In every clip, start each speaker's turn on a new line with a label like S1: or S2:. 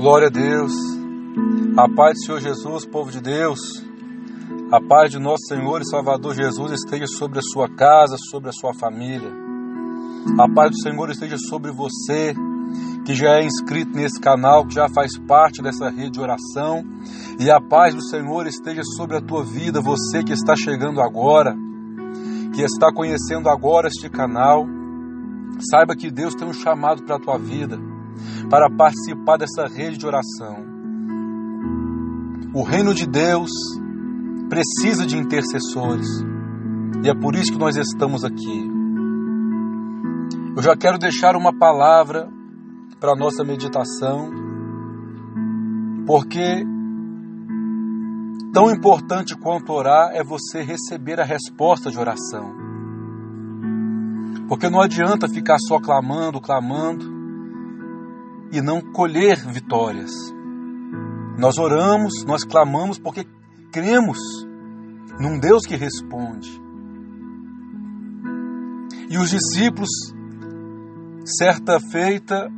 S1: Glória a Deus. A paz do Senhor Jesus, povo de Deus. A paz de nosso Senhor e Salvador Jesus esteja sobre a sua casa, sobre a sua família. A paz do Senhor esteja sobre você, que já é inscrito nesse canal, que já faz parte dessa rede de oração. E a paz do Senhor esteja sobre a tua vida, você que está chegando agora, que está conhecendo agora este canal. Saiba que Deus tem um chamado para a tua vida para participar dessa rede de oração. O reino de Deus precisa de intercessores e é por isso que nós estamos aqui. Eu já quero deixar uma palavra para a nossa meditação, porque tão importante quanto orar é você receber a resposta de oração. Porque não adianta ficar só clamando, clamando, e não colher vitórias. Nós oramos, nós clamamos porque cremos num Deus que responde. E os discípulos, certa feita,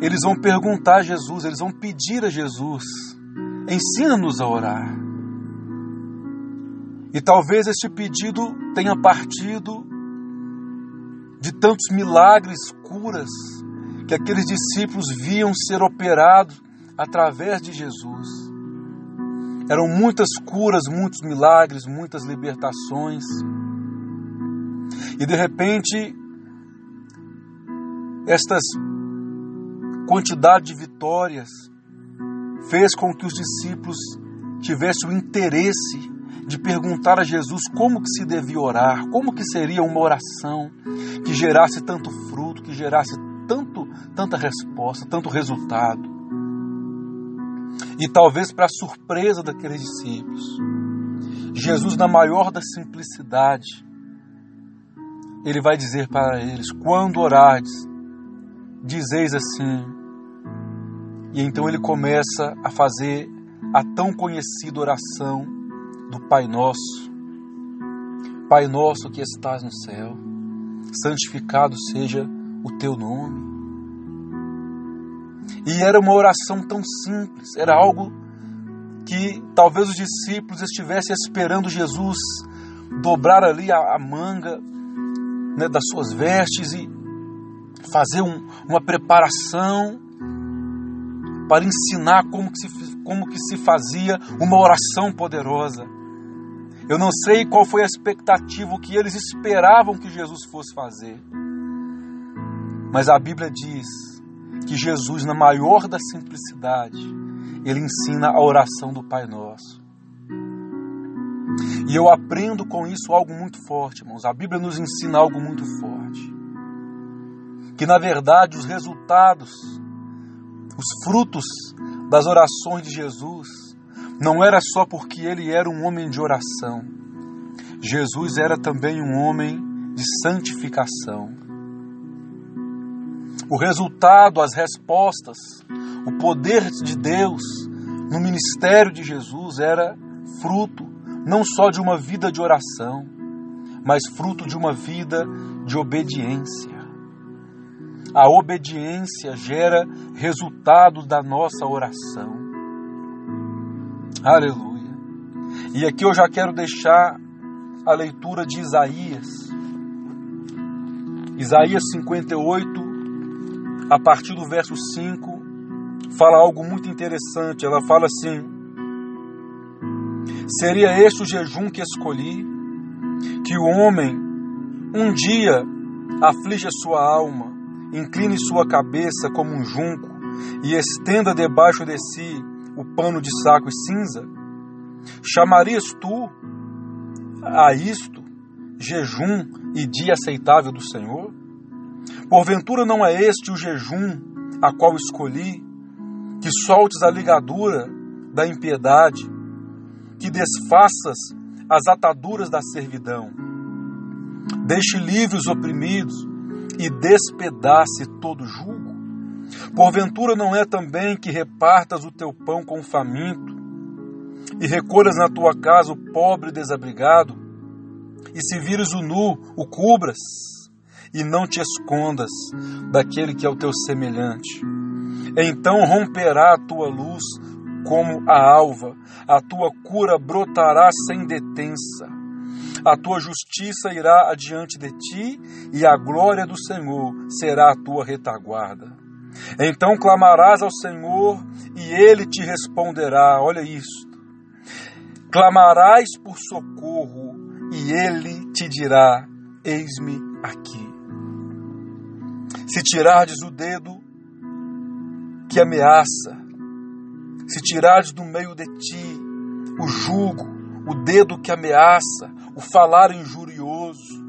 S1: eles vão perguntar a Jesus, eles vão pedir a Jesus: ensina-nos a orar. E talvez este pedido tenha partido de tantos milagres, curas, que aqueles discípulos viam ser operados através de Jesus. Eram muitas curas, muitos milagres, muitas libertações. E de repente, estas quantidade de vitórias fez com que os discípulos tivessem o interesse de perguntar a Jesus como que se devia orar, como que seria uma oração que gerasse tanto fruto, que gerasse tanta resposta, tanto resultado. E talvez para surpresa daqueles discípulos, Jesus, na maior da simplicidade, ele vai dizer para eles: quando orardes, dizeis assim. E então ele começa a fazer a tão conhecida oração do Pai Nosso. Pai nosso que estás no céu, santificado seja o teu nome. E era uma oração tão simples, era algo que talvez os discípulos estivessem esperando Jesus dobrar ali a, a manga né, das suas vestes e fazer um, uma preparação para ensinar como que, se, como que se fazia uma oração poderosa. Eu não sei qual foi a expectativa que eles esperavam que Jesus fosse fazer. Mas a Bíblia diz que Jesus, na maior da simplicidade, ele ensina a oração do Pai Nosso. E eu aprendo com isso algo muito forte, irmãos. A Bíblia nos ensina algo muito forte. Que na verdade os resultados, os frutos das orações de Jesus, não era só porque ele era um homem de oração. Jesus era também um homem de santificação o resultado, as respostas, o poder de Deus no ministério de Jesus era fruto não só de uma vida de oração, mas fruto de uma vida de obediência. A obediência gera resultado da nossa oração. Aleluia. E aqui eu já quero deixar a leitura de Isaías. Isaías 58, a partir do verso 5, fala algo muito interessante. Ela fala assim: Seria este o jejum que escolhi, que o homem um dia aflige a sua alma, incline sua cabeça como um junco e estenda debaixo de si o pano de saco e cinza? Chamarias tu a isto jejum e dia aceitável do Senhor? Porventura não é este o jejum a qual escolhi, que soltes a ligadura da impiedade, que desfaças as ataduras da servidão, deixe livres os oprimidos e despedace todo jugo, Porventura não é também que repartas o teu pão com o faminto, e recolhas na tua casa o pobre desabrigado, e se vires o nu, o cubras, e não te escondas daquele que é o teu semelhante. Então romperá a tua luz como a alva, a tua cura brotará sem detença. A tua justiça irá adiante de ti, e a glória do Senhor será a tua retaguarda. Então clamarás ao Senhor, e ele te responderá. Olha isso. Clamarás por socorro, e ele te dirá: Eis-me aqui. Se tirardes o dedo que ameaça, se tirares do meio de ti o jugo, o dedo que ameaça, o falar injurioso,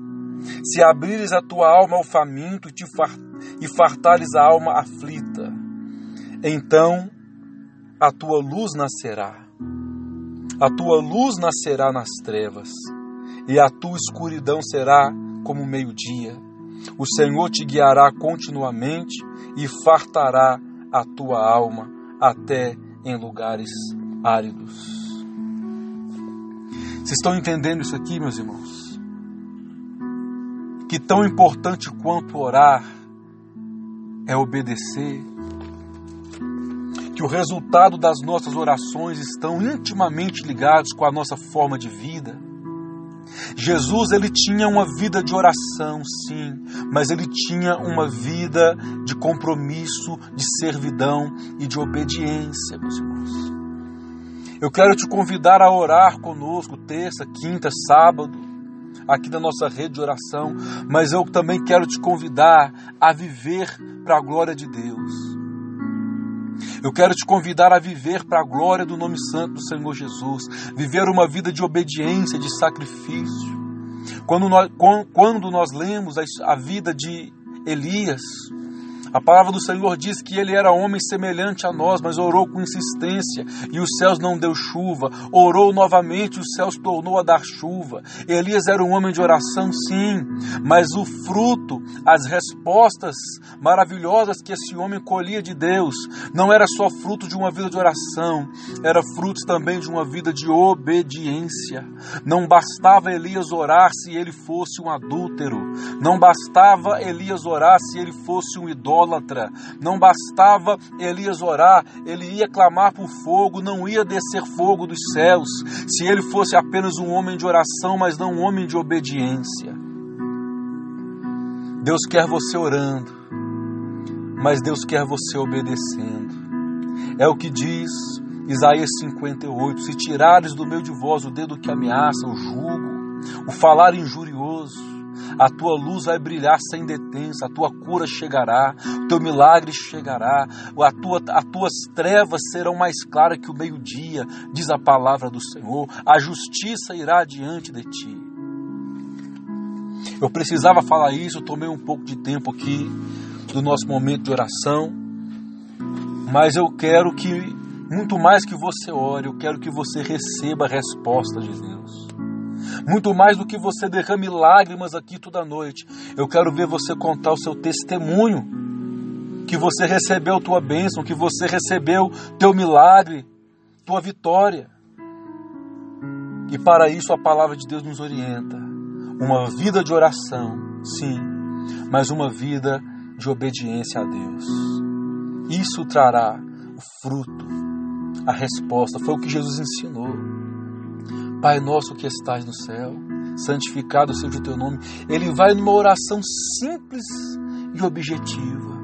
S1: se abrires a tua alma ao faminto e, fartares a alma aflita, então a tua luz nascerá. A tua luz nascerá nas trevas, e a tua escuridão será como meio-dia. O Senhor te guiará continuamente e fartará a tua alma até em lugares áridos. Vocês estão entendendo isso aqui, meus irmãos? Que tão importante quanto orar é obedecer. Que o resultado das nossas orações estão intimamente ligados com a nossa forma de vida Jesus ele tinha uma vida de oração, sim, mas ele tinha uma vida de compromisso, de servidão e de obediência, meus irmãos. Eu quero te convidar a orar conosco terça, quinta, sábado, aqui na nossa rede de oração, mas eu também quero te convidar a viver para a glória de Deus. Eu quero te convidar a viver para a glória do nome santo do Senhor Jesus, viver uma vida de obediência, de sacrifício. Quando nós, quando nós lemos a vida de Elias, a palavra do Senhor diz que ele era homem semelhante a nós, mas orou com insistência e os céus não deu chuva. Orou novamente e os céus tornou a dar chuva. Elias era um homem de oração, sim, mas o fruto, as respostas maravilhosas que esse homem colhia de Deus, não era só fruto de uma vida de oração, era fruto também de uma vida de obediência. Não bastava Elias orar se ele fosse um adúltero, não bastava Elias orar se ele fosse um idólatra idólatra. Não bastava Elias orar, ele ia clamar por fogo, não ia descer fogo dos céus, se ele fosse apenas um homem de oração, mas não um homem de obediência. Deus quer você orando, mas Deus quer você obedecendo. É o que diz Isaías 58: Se tirares do meio de vós o dedo que ameaça, o jugo, o falar injurioso, a tua luz vai brilhar sem detença, a tua cura chegará, o teu milagre chegará, a tua, as tuas trevas serão mais claras que o meio-dia, diz a palavra do Senhor, a justiça irá diante de ti. Eu precisava falar isso, tomei um pouco de tempo aqui do nosso momento de oração, mas eu quero que, muito mais que você ore, eu quero que você receba a resposta de Deus. Muito mais do que você derrame lágrimas aqui toda noite. Eu quero ver você contar o seu testemunho. Que você recebeu tua bênção, que você recebeu teu milagre, tua vitória. E para isso a palavra de Deus nos orienta. Uma vida de oração, sim, mas uma vida de obediência a Deus. Isso trará o fruto, a resposta. Foi o que Jesus ensinou. Pai nosso que estás no céu, santificado seja o teu nome. Ele vai numa oração simples e objetiva.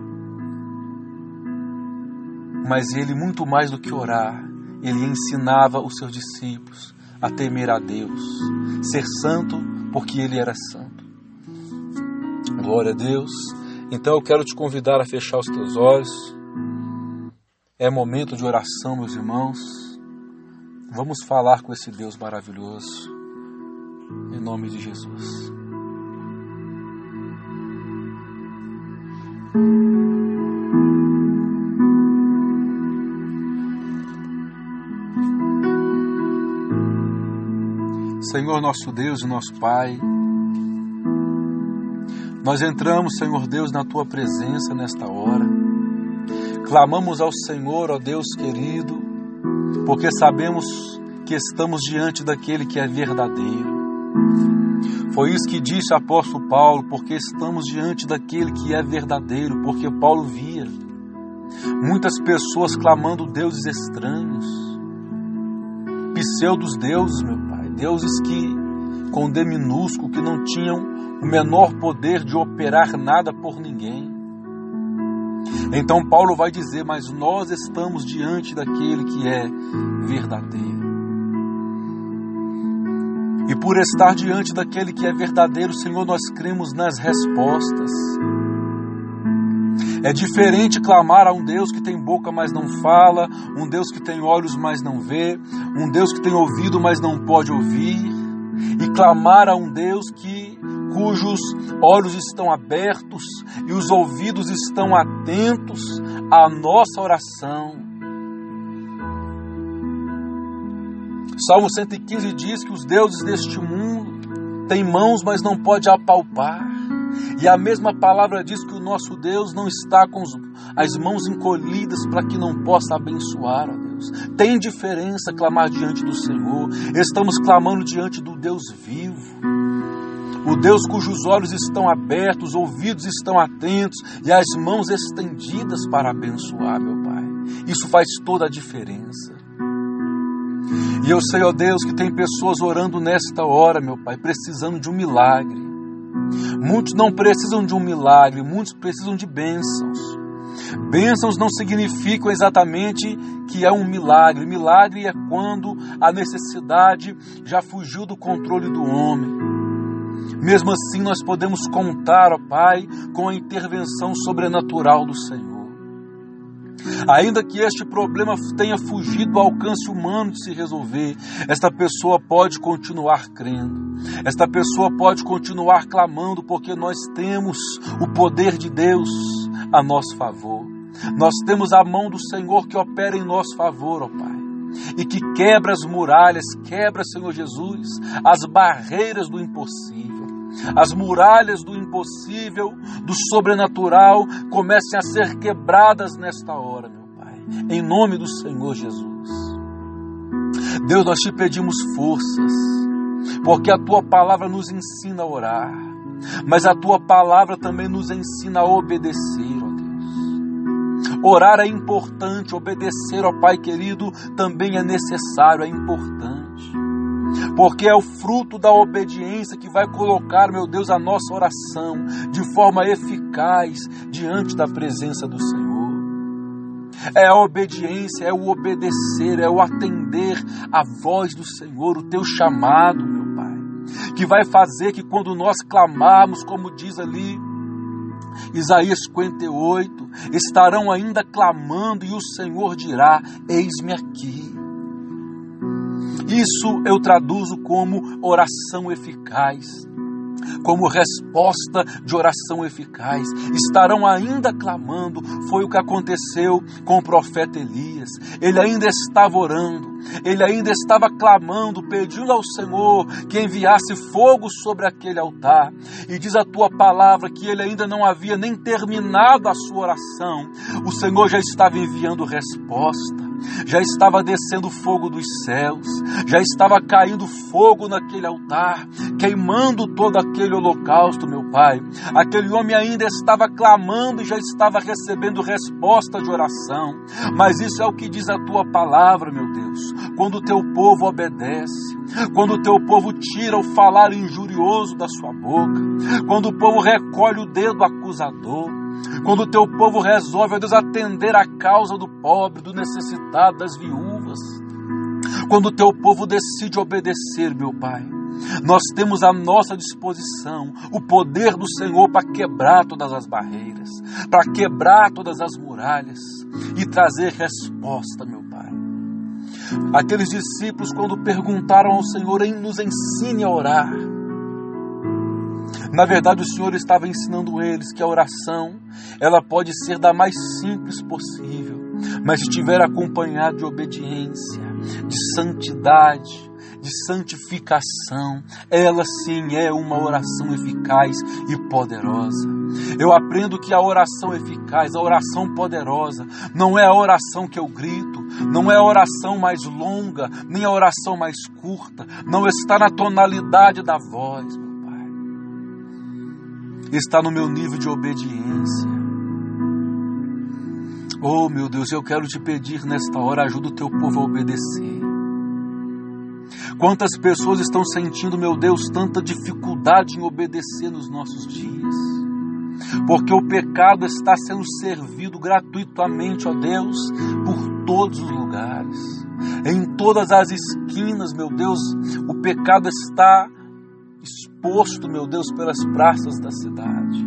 S1: Mas ele, muito mais do que orar, ele ensinava os seus discípulos a temer a Deus, ser santo porque ele era santo. Glória a Deus. Então eu quero te convidar a fechar os teus olhos. É momento de oração, meus irmãos. Vamos falar com esse Deus maravilhoso, em nome de Jesus. Senhor nosso Deus e nosso Pai, nós entramos, Senhor Deus, na tua presença nesta hora Clamamos ao Senhor, ó Deus querido, porque sabemos que estamos diante daquele que é verdadeiro. Foi isso que disse o apóstolo Paulo, porque estamos diante daquele que é verdadeiro, porque Paulo via muitas pessoas clamando deuses estranhos, pseudos deuses, meu Pai, deuses que com D minúsculo, que não tinham o menor poder de operar nada por ninguém. Então Paulo vai dizer: Mas nós estamos diante daquele que é verdadeiro. E por estar diante daquele que é verdadeiro, Senhor, nós cremos nas respostas. É diferente clamar a um Deus que tem boca, mas não fala, um Deus que tem olhos, mas não vê, um Deus que tem ouvido, mas não pode ouvir, e clamar a um Deus que cujos olhos estão abertos e os ouvidos estão atentos à nossa oração. Salmo 115 diz que os deuses deste mundo têm mãos, mas não pode apalpar. E a mesma palavra diz que o nosso Deus não está com as mãos encolhidas para que não possa abençoar, ó Deus. Tem diferença clamar diante do Senhor. Estamos clamando diante do Deus vivo. O Deus cujos olhos estão abertos, ouvidos estão atentos e as mãos estendidas para abençoar, meu Pai. Isso faz toda a diferença. E eu sei, ó Deus, que tem pessoas orando nesta hora, meu Pai, precisando de um milagre. Muitos não precisam de um milagre, muitos precisam de bênçãos. Bênçãos não significam exatamente que é um milagre. Milagre é quando a necessidade já fugiu do controle do homem. Mesmo assim, nós podemos contar, ó Pai, com a intervenção sobrenatural do Senhor. Ainda que este problema tenha fugido do alcance humano de se resolver, esta pessoa pode continuar crendo, esta pessoa pode continuar clamando, porque nós temos o poder de Deus a nosso favor. Nós temos a mão do Senhor que opera em nosso favor, ó Pai e que quebra as muralhas, quebra, Senhor Jesus, as barreiras do impossível. As muralhas do impossível, do sobrenatural, comecem a ser quebradas nesta hora, meu Pai, em nome do Senhor Jesus. Deus, nós te pedimos forças, porque a tua palavra nos ensina a orar, mas a tua palavra também nos ensina a obedecer, ó. Orar é importante, obedecer, ó Pai querido, também é necessário, é importante porque é o fruto da obediência que vai colocar, meu Deus, a nossa oração de forma eficaz diante da presença do Senhor. É a obediência, é o obedecer, é o atender à voz do Senhor, o teu chamado, meu Pai, que vai fazer que quando nós clamarmos, como diz ali Isaías 58, estarão ainda clamando e o Senhor dirá: Eis-me aqui. Isso eu traduzo como oração eficaz, como resposta de oração eficaz. Estarão ainda clamando, foi o que aconteceu com o profeta Elias. Ele ainda estava orando, ele ainda estava clamando, pedindo ao Senhor que enviasse fogo sobre aquele altar. E diz a tua palavra que ele ainda não havia nem terminado a sua oração, o Senhor já estava enviando resposta já estava descendo fogo dos céus, já estava caindo fogo naquele altar, queimando todo aquele holocausto, meu Pai. Aquele homem ainda estava clamando e já estava recebendo resposta de oração. Mas isso é o que diz a tua palavra, meu Deus. Quando o teu povo obedece, quando o teu povo tira o falar injurioso da sua boca, quando o povo recolhe o dedo acusador, quando o teu povo resolve, ó Deus, atender a causa do pobre, do necessitado, das viúvas. Quando o teu povo decide obedecer, meu Pai, nós temos à nossa disposição o poder do Senhor para quebrar todas as barreiras, para quebrar todas as muralhas e trazer resposta, meu Pai. Aqueles discípulos, quando perguntaram ao Senhor, nos ensine a orar, na verdade, o Senhor estava ensinando eles que a oração, ela pode ser da mais simples possível, mas se estiver acompanhada de obediência, de santidade, de santificação. Ela sim é uma oração eficaz e poderosa. Eu aprendo que a oração eficaz, a oração poderosa, não é a oração que eu grito, não é a oração mais longa, nem a oração mais curta, não está na tonalidade da voz, meu Pai. Está no meu nível de obediência. Oh, meu Deus, eu quero te pedir nesta hora, ajuda o teu povo a obedecer. Quantas pessoas estão sentindo, meu Deus, tanta dificuldade em obedecer nos nossos dias? Porque o pecado está sendo servido gratuitamente, ó Deus, por todos os lugares. Em todas as esquinas, meu Deus, o pecado está exposto, meu Deus, pelas praças da cidade.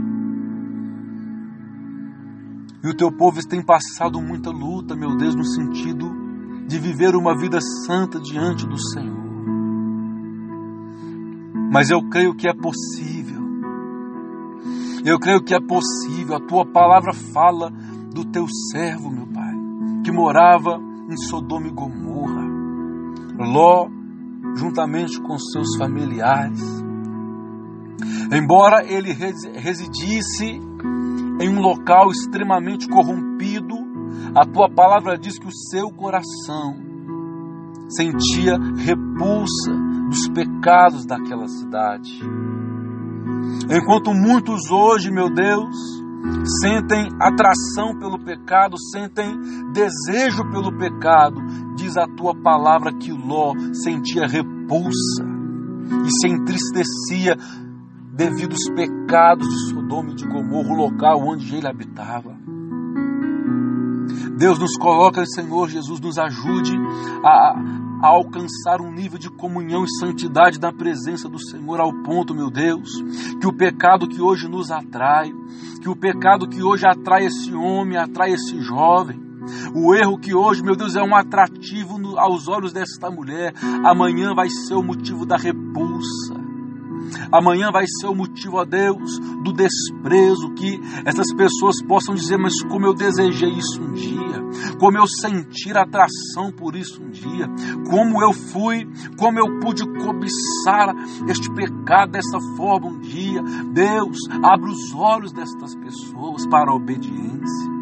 S1: E o teu povo tem passado muita luta, meu Deus, no sentido de viver uma vida santa diante do Senhor. Mas eu creio que é possível. Eu creio que é possível. A tua palavra fala do teu servo, meu Pai, que morava em Sodoma e Gomorra. Ló, juntamente com seus familiares. Embora ele residisse em um local extremamente corrompido, a tua palavra diz que o seu coração sentia repulsa dos pecados daquela cidade. Enquanto muitos hoje, meu Deus, sentem atração pelo pecado, sentem desejo pelo pecado, diz a tua palavra que Ló sentia repulsa e se entristecia devido aos pecados de Sodoma e de Gomorra, o local onde ele habitava. Deus nos coloca, Senhor Jesus, nos ajude a, a alcançar um nível de comunhão e santidade na presença do Senhor, ao ponto, meu Deus, que o pecado que hoje nos atrai, que o pecado que hoje atrai esse homem, atrai esse jovem, o erro que hoje, meu Deus, é um atrativo aos olhos desta mulher, amanhã vai ser o motivo da repulsa Amanhã vai ser o motivo, ó Deus, do desprezo, que essas pessoas possam dizer, mas como eu desejei isso um dia, como eu sentir atração por isso um dia, como eu fui, como eu pude cobiçar este pecado dessa forma um dia. Deus, abre os olhos destas pessoas para a obediência.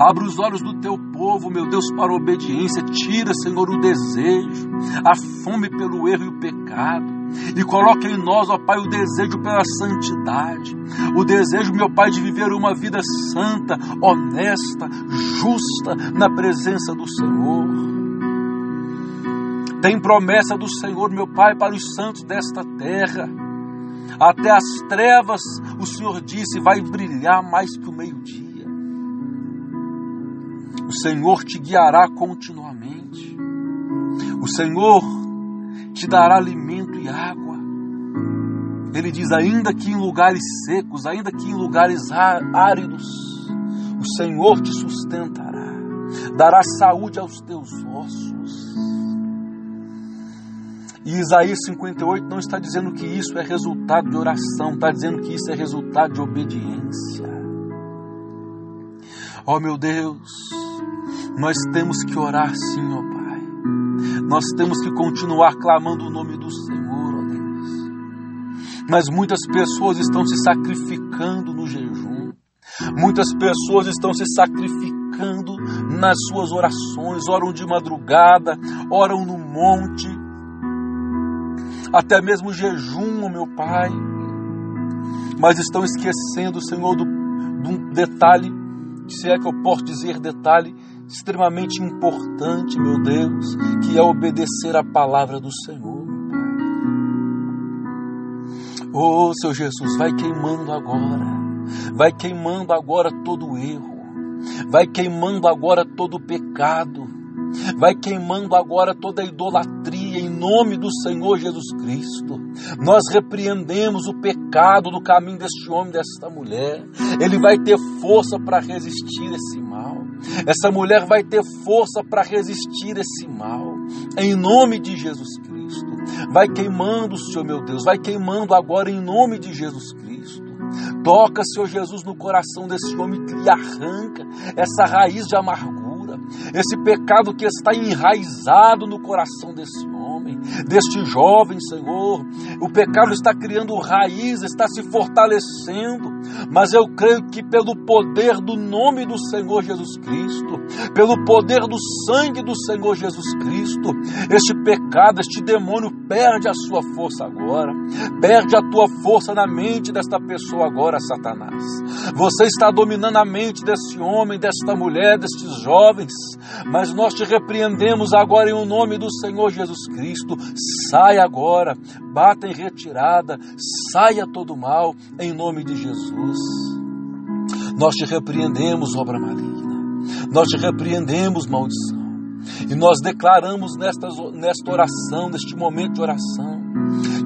S1: Abra os olhos do teu povo, meu Deus, para a obediência. Tira, Senhor, o desejo, a fome pelo erro e o pecado e coloque em nós, ó Pai, o desejo pela santidade, o desejo, meu Pai, de viver uma vida santa, honesta, justa na presença do Senhor. Tem promessa do Senhor, meu Pai, para os santos desta terra. Até as trevas, o Senhor disse, vai brilhar mais que o meio-dia. O Senhor te guiará continuamente. O Senhor te dará alimento água. Ele diz: ainda que em lugares secos, ainda que em lugares áridos, o Senhor te sustentará, dará saúde aos teus ossos. E Isaías 58 não está dizendo que isso é resultado de oração, está dizendo que isso é resultado de obediência. Oh meu Deus, nós temos que orar sim, ó Pai nós temos que continuar clamando o nome do Senhor, ó Deus. Mas muitas pessoas estão se sacrificando no jejum. Muitas pessoas estão se sacrificando nas suas orações, oram de madrugada, oram no monte, até mesmo jejum, meu Pai. Mas estão esquecendo, Senhor, de um detalhe, se é que eu posso dizer detalhe, extremamente importante, meu Deus, que é obedecer a palavra do Senhor. Oh, seu Jesus, vai queimando agora, vai queimando agora todo erro, vai queimando agora todo pecado, vai queimando agora toda a idolatria em nome do Senhor Jesus Cristo. Nós repreendemos o pecado do caminho deste homem, desta mulher. Ele vai ter força para resistir esse mal. Essa mulher vai ter força para resistir esse mal. Em nome de Jesus Cristo. Vai queimando, Senhor meu Deus, vai queimando agora em nome de Jesus Cristo. Toca, Senhor Jesus, no coração desse homem que lhe arranca essa raiz de amargura esse pecado que está enraizado no coração desse homem, deste jovem, Senhor. O pecado está criando raiz, está se fortalecendo, mas eu creio que pelo poder do nome do Senhor Jesus Cristo, pelo poder do sangue do Senhor Jesus Cristo, este pecado, este demônio perde a sua força agora, perde a tua força na mente desta pessoa agora, Satanás. Você está dominando a mente desse homem, desta mulher, destes jovens, mas nós te repreendemos agora em o nome do Senhor Jesus Cristo. Sai agora, bata em retirada, saia todo mal em nome de Jesus. Nós te repreendemos, obra maligna. Nós te repreendemos, maldição. E nós declaramos nesta, nesta oração, neste momento de oração,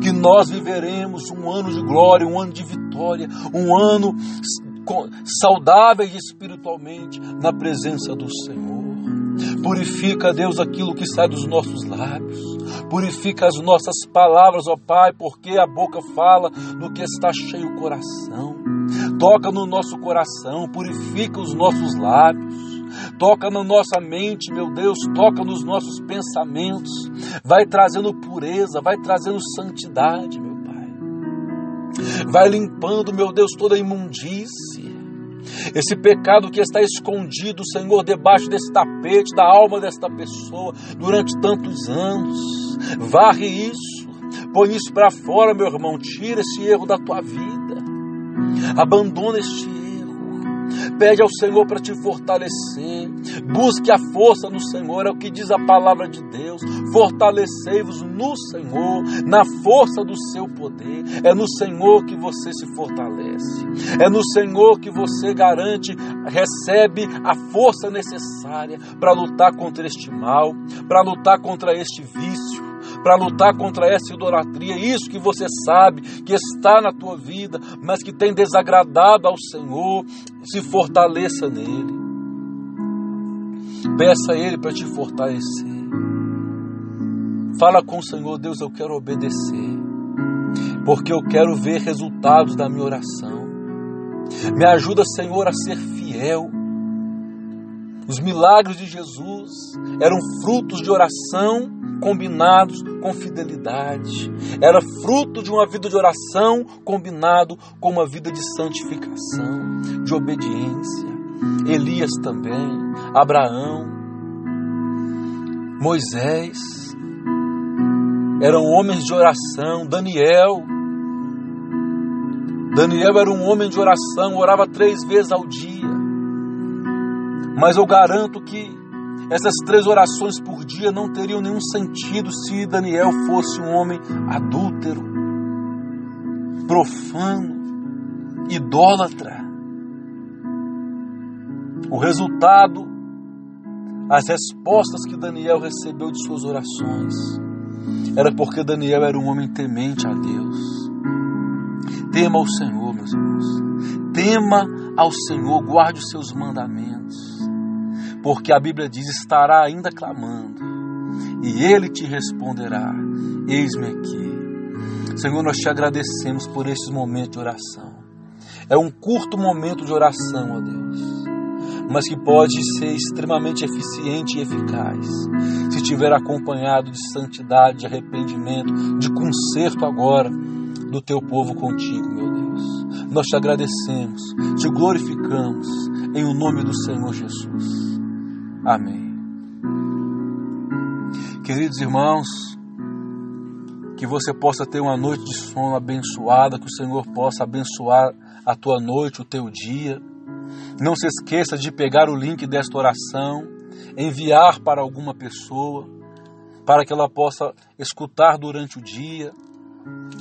S1: que nós viveremos um ano de glória, um ano de vitória, um ano saudáveis espiritualmente na presença do Senhor. Purifica, Deus, aquilo que sai dos nossos lábios. Purifica as nossas palavras, ó Pai, porque a boca fala do que está cheio o coração. Toca no nosso coração, purifica os nossos lábios. Toca na nossa mente, meu Deus, toca nos nossos pensamentos. Vai trazendo pureza, vai trazendo santidade, meu Pai. Vai limpando, meu Deus, toda a imundície esse pecado que está escondido, Senhor, debaixo desse tapete, da alma desta pessoa, durante tantos anos. Varre isso, põe isso para fora, meu irmão, tira esse erro da tua vida. Abandona este erro. Pede ao Senhor para te fortalecer. Busque a força no Senhor, é o que diz a palavra de Deus. Fortalecei-vos no Senhor, na força do seu poder. É no Senhor que você se fortalece. É no Senhor que você garante, recebe a força necessária para lutar contra este mal, para lutar contra este vício para lutar contra essa idolatria, isso que você sabe que está na tua vida, mas que tem desagradado ao Senhor, se fortaleça nele. Peça a Ele para te fortalecer. Fala com o Senhor, Deus, eu quero obedecer, porque eu quero ver resultados da minha oração. Me ajuda, Senhor, a ser fiel. Os milagres de Jesus eram frutos de oração combinados com fidelidade. Era fruto de uma vida de oração combinado com uma vida de santificação, de obediência. Elias também, Abraão, Moisés, eram homens de oração, Daniel. Daniel era um homem de oração, orava três vezes ao dia. Mas eu garanto que essas três orações por dia não teriam nenhum sentido se Daniel fosse um homem adúltero, profano, idólatra. O resultado, as respostas que Daniel recebeu de suas orações, era porque Daniel era um homem temente a Deus. Tema ao Senhor, meus irmãos. Tema ao Senhor, guarde os seus mandamentos porque a Bíblia diz: estará ainda clamando, e ele te responderá: Eis-me aqui. Senhor, nós te agradecemos por esses momentos de oração. É um curto momento de oração, ó Deus, mas que pode ser extremamente eficiente e eficaz se estiver acompanhado de santidade, de arrependimento, de conserto agora do teu povo contigo, meu Deus. Nós te agradecemos, te glorificamos em o nome do Senhor Jesus. Amém. Queridos irmãos, que você possa ter uma noite de sono abençoada, que o Senhor possa abençoar a tua noite, o teu dia. Não se esqueça de pegar o link desta oração, enviar para alguma pessoa, para que ela possa escutar durante o dia,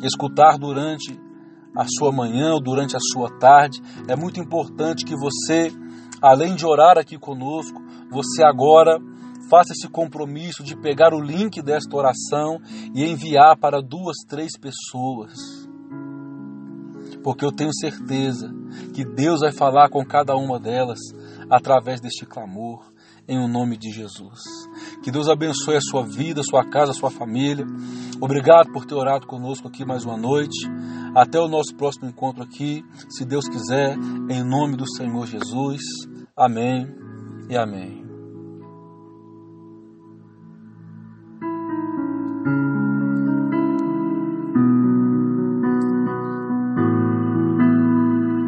S1: escutar durante a sua manhã ou durante a sua tarde. É muito importante que você, além de orar aqui conosco, você agora faça esse compromisso de pegar o link desta oração e enviar para duas, três pessoas. Porque eu tenho certeza que Deus vai falar com cada uma delas através deste clamor, em o nome de Jesus. Que Deus abençoe a sua vida, a sua casa, a sua família. Obrigado por ter orado conosco aqui mais uma noite. Até o nosso próximo encontro aqui, se Deus quiser, em nome do Senhor Jesus. Amém e amém.